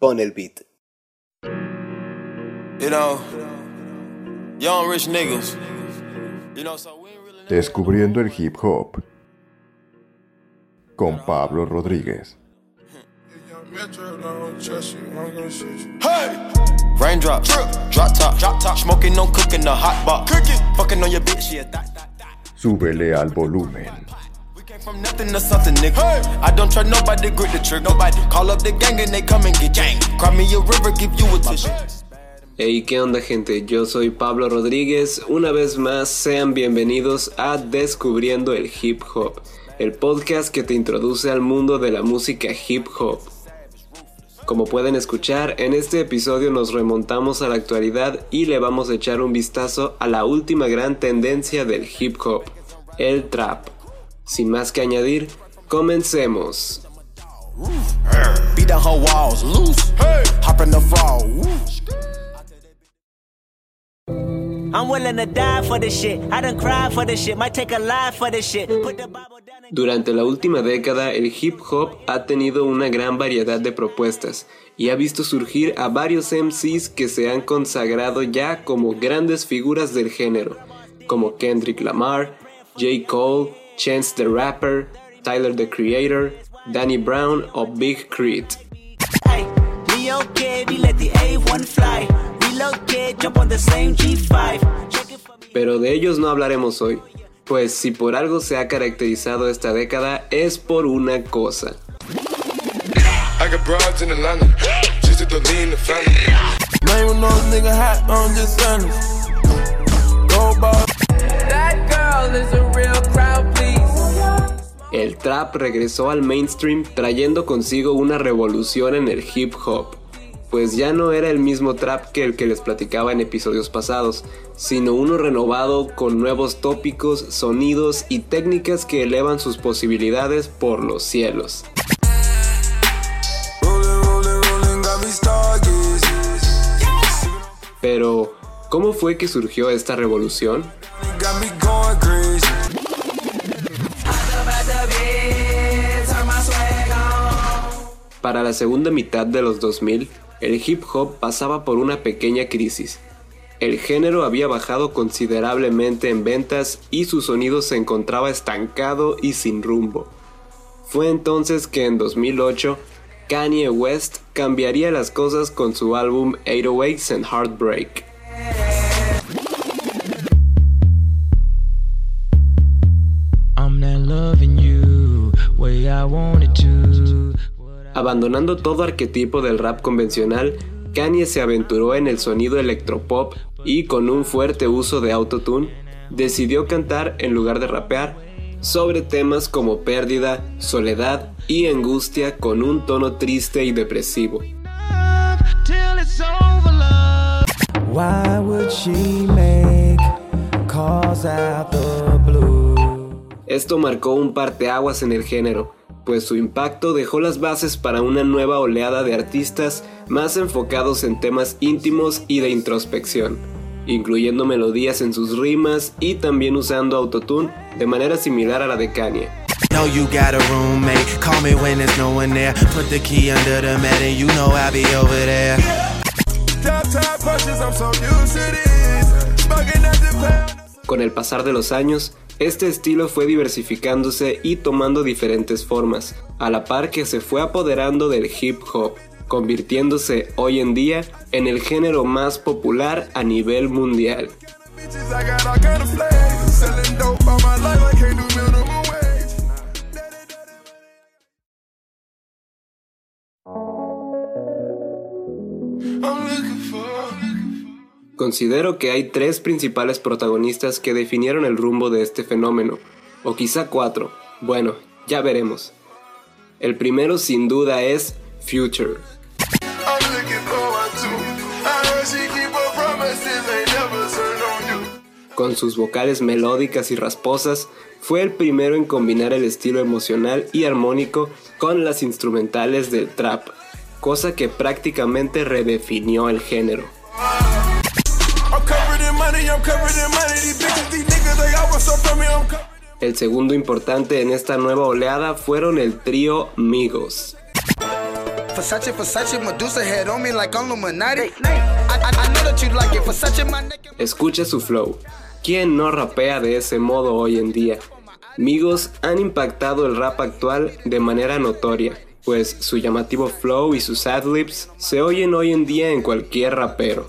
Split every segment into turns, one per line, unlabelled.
pon el beat.
Descubriendo el hip hop con Pablo Rodríguez. Súbele al volumen.
From nothing to something, nigga. I don't trust nobody, grip the trick, nobody. Call up the gang and they come and get gang. Cry me a river, give you a tissue.
Hey, ¿qué onda gente? Yo soy Pablo Rodríguez. Una vez más, sean bienvenidos a Descubriendo el Hip Hop, el podcast que te introduce al mundo de la música hip hop. Como pueden escuchar, en este episodio nos remontamos a la actualidad y le vamos a echar un vistazo a la última gran tendencia del hip hop, el trap. Sin más que añadir, comencemos. Durante la última década, el hip hop ha tenido una gran variedad de propuestas y ha visto surgir a varios MCs que se han consagrado ya como grandes figuras del género, como Kendrick Lamar, J. Cole, Chance the Rapper, Tyler the Creator, Danny Brown o Big Crit.
Hey, Leo kid, we let the A1 fly. Relocate, jump on the same G5. Check it for me.
Pero de ellos no hablaremos hoy, pues si por algo se ha caracterizado esta década es por una cosa. El trap regresó al mainstream trayendo consigo una revolución en el hip hop, pues ya no era el mismo trap que el que les platicaba en episodios pasados, sino uno renovado con nuevos tópicos, sonidos y técnicas que elevan sus posibilidades por los cielos. Pero, ¿cómo fue que surgió esta revolución? Para la segunda mitad de los 2000, el hip hop pasaba por una pequeña crisis. El género había bajado considerablemente en ventas y su sonido se encontraba estancado y sin rumbo. Fue entonces que en 2008 Kanye West cambiaría las cosas con su álbum 808s and Heartbreak. Abandonando todo arquetipo del rap convencional, Kanye se aventuró en el sonido electropop y con un fuerte uso de autotune, decidió cantar en lugar de rapear sobre temas como pérdida, soledad y angustia con un tono triste y depresivo. Esto marcó un parteaguas en el género, pues su impacto dejó las bases para una nueva oleada de artistas más enfocados en temas íntimos y de introspección, incluyendo melodías en sus rimas y también usando autotune de manera similar a la de Kanye.
Know you got a roommate. Call me when there's no one there. Put the key under the mat and you know I'll be over there. Top top punches, I'm so used to this. Smoking at the pound.
Con el pasar de los años, este estilo fue diversificándose y tomando diferentes formas, a la par que se fue apoderando del hip hop, convirtiéndose hoy en día en el género más popular a nivel mundial. Considero que hay tres principales protagonistas que definieron el rumbo de este fenómeno, o quizá cuatro, bueno, ya veremos. El primero sin duda es Future. Con sus vocales melódicas y rasposas, fue el primero en combinar el estilo emocional y armónico con las instrumentales del trap, cosa que prácticamente redefinió el género. El segundo importante en esta nueva oleada fueron el trío Migos. Escucha su flow. ¿Quién no rapea de ese modo hoy en día? Migos han impactado el rap actual de manera notoria, pues su llamativo flow y sus adlibs se oyen hoy en día en cualquier rapero.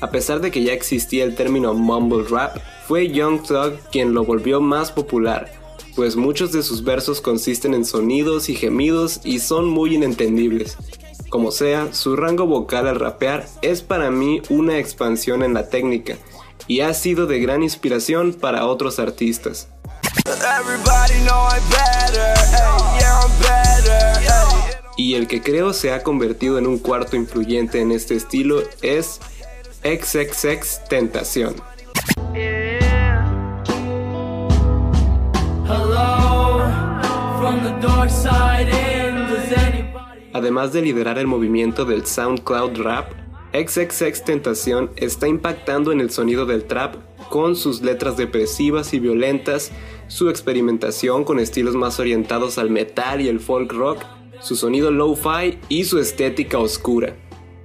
A pesar de que ya existía el término mumble rap, fue Young Thug quien lo volvió más popular, pues muchos de sus versos consisten en sonidos y gemidos y son muy inentendibles. Como sea, su rango vocal al rapear es para mí una expansión en la técnica y ha sido de gran inspiración para otros artistas. Y el que creo se ha convertido en un cuarto influyente en este estilo es XXX Tentación. Además de liderar el movimiento del SoundCloud Rap, XXX Tentación está impactando en el sonido del trap con sus letras depresivas y violentas, su experimentación con estilos más orientados al metal y el folk rock, su sonido lo-fi y su estética oscura,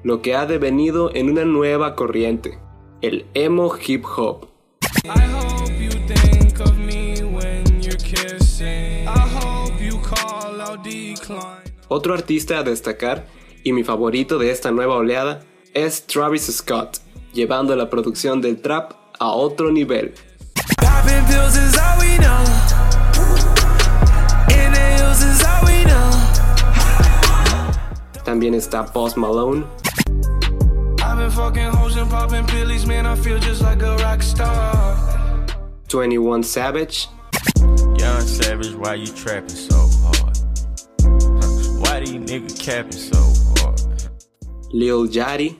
lo que ha devenido en una nueva corriente, el emo hip hop. Otro artista a destacar, y mi favorito de esta nueva oleada, es Travis Scott, llevando la producción del trap a otro nivel. También está Post Malone. 21 Savage.
Young Savage, why you trapping so hard? Why these niggas capping so hard?
Lil Yachty.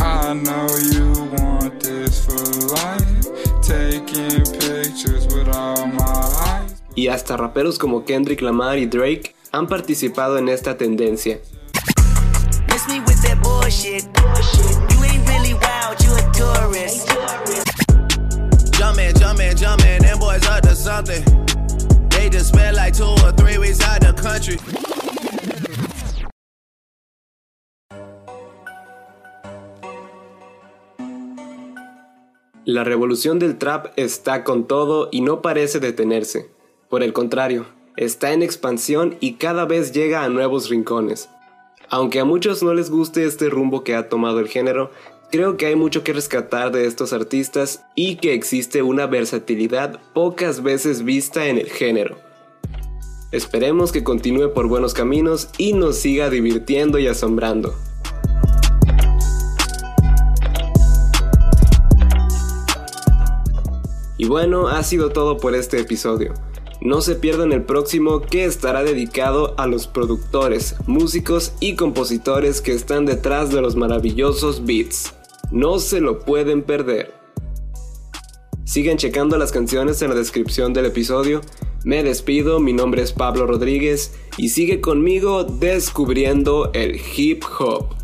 I know you want this for life. Taking pictures with all my eyes.
Y hasta raperos como Kendrick Lamar y Drake han participado en esta tendencia.
Miss me with that bullshit. You ain't really wild, you a tourist.
Jumpin', jumpin', jumpin', them boys up to something. They just spent like two or three weeks out the country.
La revolución del trap está con todo y no parece detenerse. Por el contrario, está en expansión y cada vez llega a nuevos rincones. Aunque a muchos no les guste este rumbo que ha tomado el género, creo que hay mucho que rescatar de estos artistas y que existe una versatilidad pocas veces vista en el género. Esperemos que continúe por buenos caminos y nos siga divirtiendo y asombrando. Y bueno, ha sido todo por este episodio. No se pierdan el próximo que estará dedicado a los productores, músicos y compositores que están detrás de los maravillosos beats. No se lo pueden perder. Sigan checando las canciones en la descripción del episodio. Me despido, mi nombre es Pablo Rodríguez y sigue conmigo descubriendo el hip hop.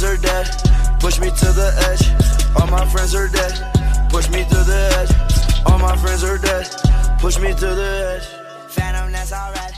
Friends are dead. Push me to the edge. All my friends are dead. Push me to the edge. All my friends are dead. Push me to the edge. Phantom, that's alright.